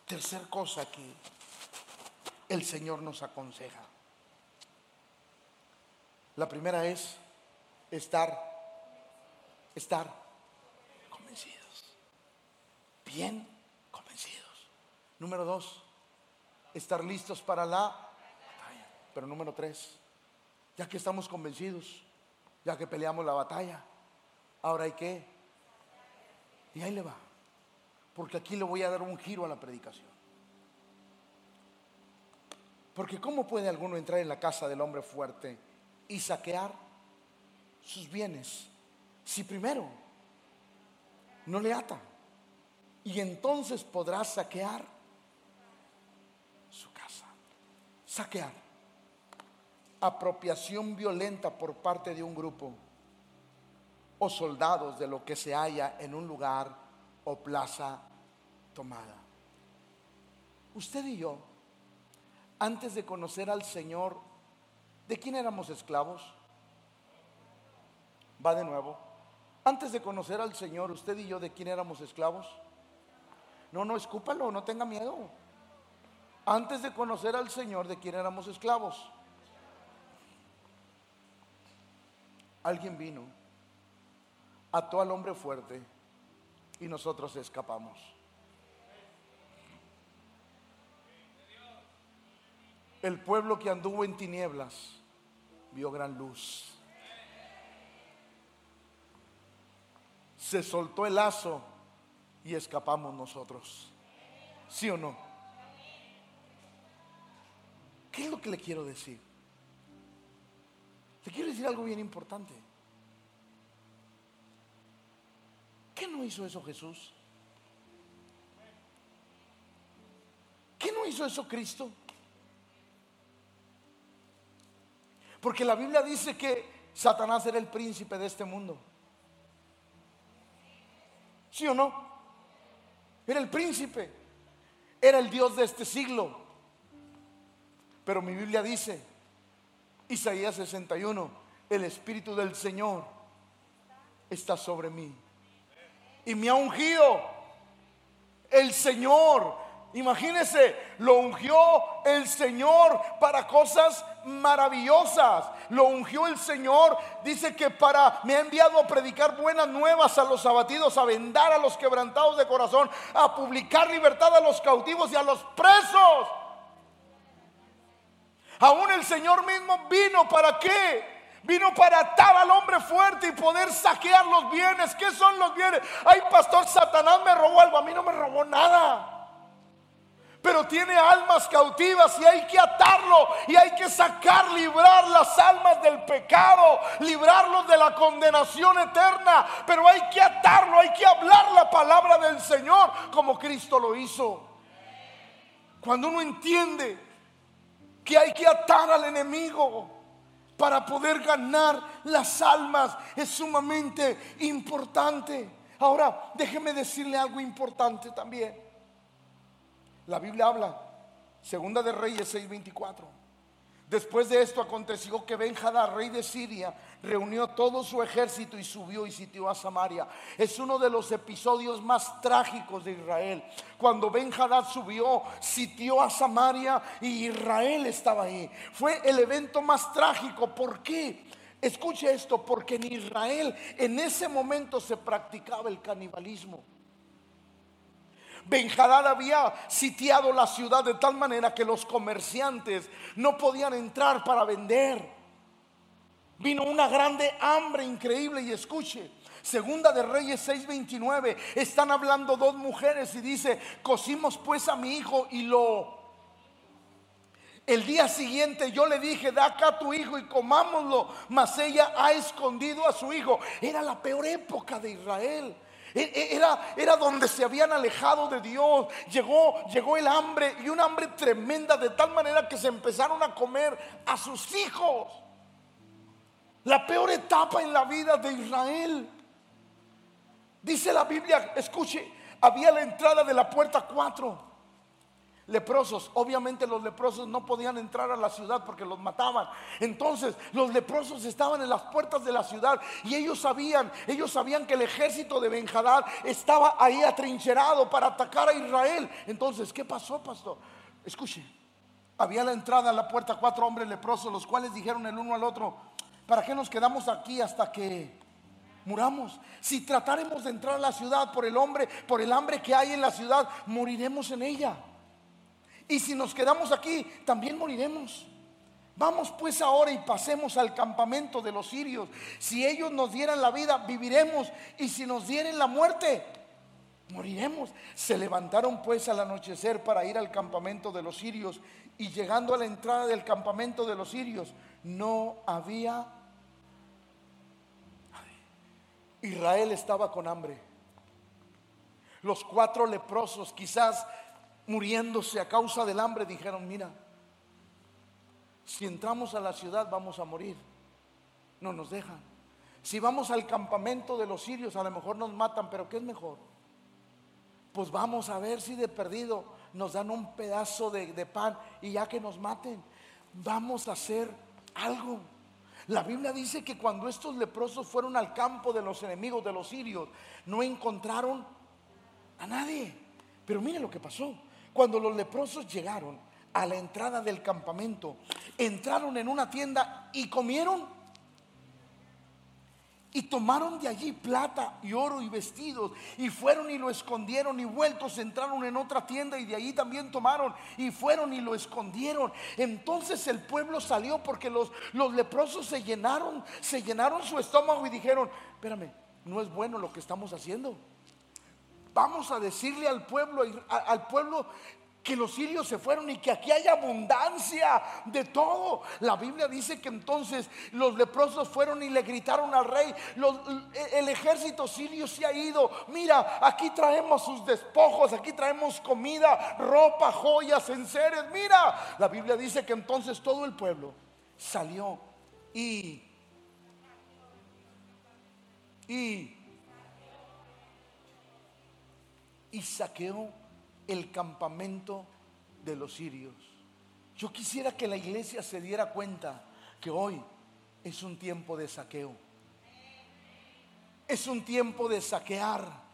Tercer cosa que el Señor nos aconseja. La primera es estar, estar convencidos. Bien convencidos. Número dos, estar listos para la batalla. Pero número tres, ya que estamos convencidos, ya que peleamos la batalla, ahora hay que, y ahí le va porque aquí le voy a dar un giro a la predicación. Porque ¿cómo puede alguno entrar en la casa del hombre fuerte y saquear sus bienes si primero no le ata? Y entonces podrá saquear su casa. Saquear. Apropiación violenta por parte de un grupo o soldados de lo que se halla en un lugar o plaza tomada. Usted y yo, antes de conocer al Señor, ¿de quién éramos esclavos? Va de nuevo. Antes de conocer al Señor, usted y yo, ¿de quién éramos esclavos? No, no, escúpalo, no tenga miedo. Antes de conocer al Señor, ¿de quién éramos esclavos? Alguien vino, ató al hombre fuerte y nosotros escapamos. El pueblo que anduvo en tinieblas vio gran luz. Se soltó el lazo y escapamos nosotros. ¿Sí o no? ¿Qué es lo que le quiero decir? Le quiero decir algo bien importante. ¿Qué no hizo eso Jesús? ¿Qué no hizo eso Cristo? Porque la Biblia dice que Satanás era el príncipe de este mundo. ¿Sí o no? Era el príncipe. Era el Dios de este siglo. Pero mi Biblia dice, Isaías 61, el Espíritu del Señor está sobre mí. Y me ha ungido el Señor Imagínese, lo ungió el Señor para cosas maravillosas. Lo ungió el Señor, dice que para me ha enviado a predicar buenas nuevas a los abatidos, a vendar a los quebrantados de corazón, a publicar libertad a los cautivos y a los presos. Aún el Señor mismo vino para qué? Vino para atar al hombre fuerte y poder saquear los bienes. ¿Qué son los bienes? Ay, pastor, Satanás me robó algo. A mí no me robó nada pero tiene almas cautivas y hay que atarlo y hay que sacar, librar las almas del pecado, librarlos de la condenación eterna, pero hay que atarlo, hay que hablar la palabra del Señor como Cristo lo hizo. Cuando uno entiende que hay que atar al enemigo para poder ganar las almas, es sumamente importante. Ahora, déjeme decirle algo importante también. La Biblia habla, segunda de Reyes 6:24. Después de esto aconteció que Benjadad, rey de Siria, reunió todo su ejército y subió y sitió a Samaria. Es uno de los episodios más trágicos de Israel. Cuando Benjadad subió, sitió a Samaria y Israel estaba ahí. Fue el evento más trágico. ¿Por qué? Escuche esto, porque en Israel en ese momento se practicaba el canibalismo. Benjadad había sitiado la ciudad de tal manera que los comerciantes no podían entrar para vender. Vino una grande hambre increíble y escuche, Segunda de Reyes 6:29, están hablando dos mujeres y dice, cocimos pues a mi hijo y lo... El día siguiente yo le dije, da acá a tu hijo y comámoslo, mas ella ha escondido a su hijo. Era la peor época de Israel. E, e, era, era donde se habían alejado de Dios. Llegó, llegó el hambre y un hambre tremenda de tal manera que se empezaron a comer a sus hijos. La peor etapa en la vida de Israel. Dice la Biblia, escuche, había la entrada de la puerta 4 leprosos. Obviamente los leprosos no podían entrar a la ciudad porque los mataban. Entonces los leprosos estaban en las puertas de la ciudad y ellos sabían, ellos sabían que el ejército de Benjadad estaba ahí atrincherado para atacar a Israel. Entonces, ¿qué pasó, pastor? Escuche, había la entrada a la puerta cuatro hombres leprosos, los cuales dijeron el uno al otro, ¿para qué nos quedamos aquí hasta que muramos? Si trataremos de entrar a la ciudad por el hombre, por el hambre que hay en la ciudad, moriremos en ella. Y si nos quedamos aquí, también moriremos. Vamos pues ahora y pasemos al campamento de los sirios. Si ellos nos dieran la vida, viviremos. Y si nos dieren la muerte, moriremos. Se levantaron pues al anochecer para ir al campamento de los sirios. Y llegando a la entrada del campamento de los sirios, no había... Israel estaba con hambre. Los cuatro leprosos quizás muriéndose a causa del hambre, dijeron, mira, si entramos a la ciudad vamos a morir. No nos dejan. Si vamos al campamento de los sirios, a lo mejor nos matan, pero ¿qué es mejor? Pues vamos a ver si de perdido nos dan un pedazo de, de pan y ya que nos maten, vamos a hacer algo. La Biblia dice que cuando estos leprosos fueron al campo de los enemigos de los sirios, no encontraron a nadie. Pero mire lo que pasó. Cuando los leprosos llegaron a la entrada del campamento, entraron en una tienda y comieron. Y tomaron de allí plata y oro y vestidos y fueron y lo escondieron y vueltos entraron en otra tienda y de allí también tomaron y fueron y lo escondieron. Entonces el pueblo salió porque los, los leprosos se llenaron, se llenaron su estómago y dijeron, espérame, no es bueno lo que estamos haciendo. Vamos a decirle al pueblo, al pueblo que los sirios se fueron y que aquí hay abundancia de todo. La Biblia dice que entonces los leprosos fueron y le gritaron al rey, el ejército sirio se ha ido, mira, aquí traemos sus despojos, aquí traemos comida, ropa, joyas, enseres, mira. La Biblia dice que entonces todo el pueblo salió y... Y y saqueó el campamento de los sirios. Yo quisiera que la iglesia se diera cuenta que hoy es un tiempo de saqueo. Es un tiempo de saquear.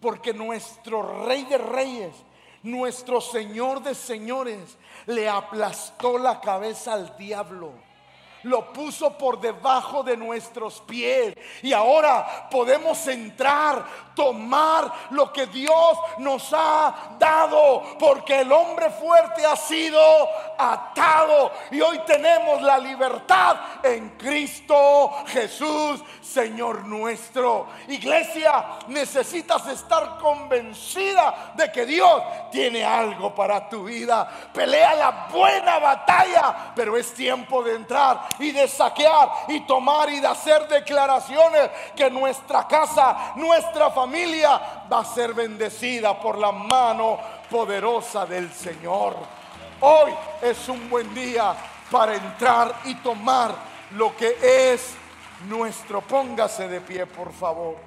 Porque nuestro rey de reyes, nuestro señor de señores, le aplastó la cabeza al diablo lo puso por debajo de nuestros pies. Y ahora podemos entrar, tomar lo que Dios nos ha dado, porque el hombre fuerte ha sido atado y hoy tenemos la libertad en Cristo Jesús, Señor nuestro. Iglesia, necesitas estar convencida de que Dios tiene algo para tu vida. Pelea la buena batalla, pero es tiempo de entrar y de saquear y tomar y de hacer declaraciones que nuestra casa, nuestra familia va a ser bendecida por la mano poderosa del Señor. Hoy es un buen día para entrar y tomar lo que es nuestro. Póngase de pie, por favor.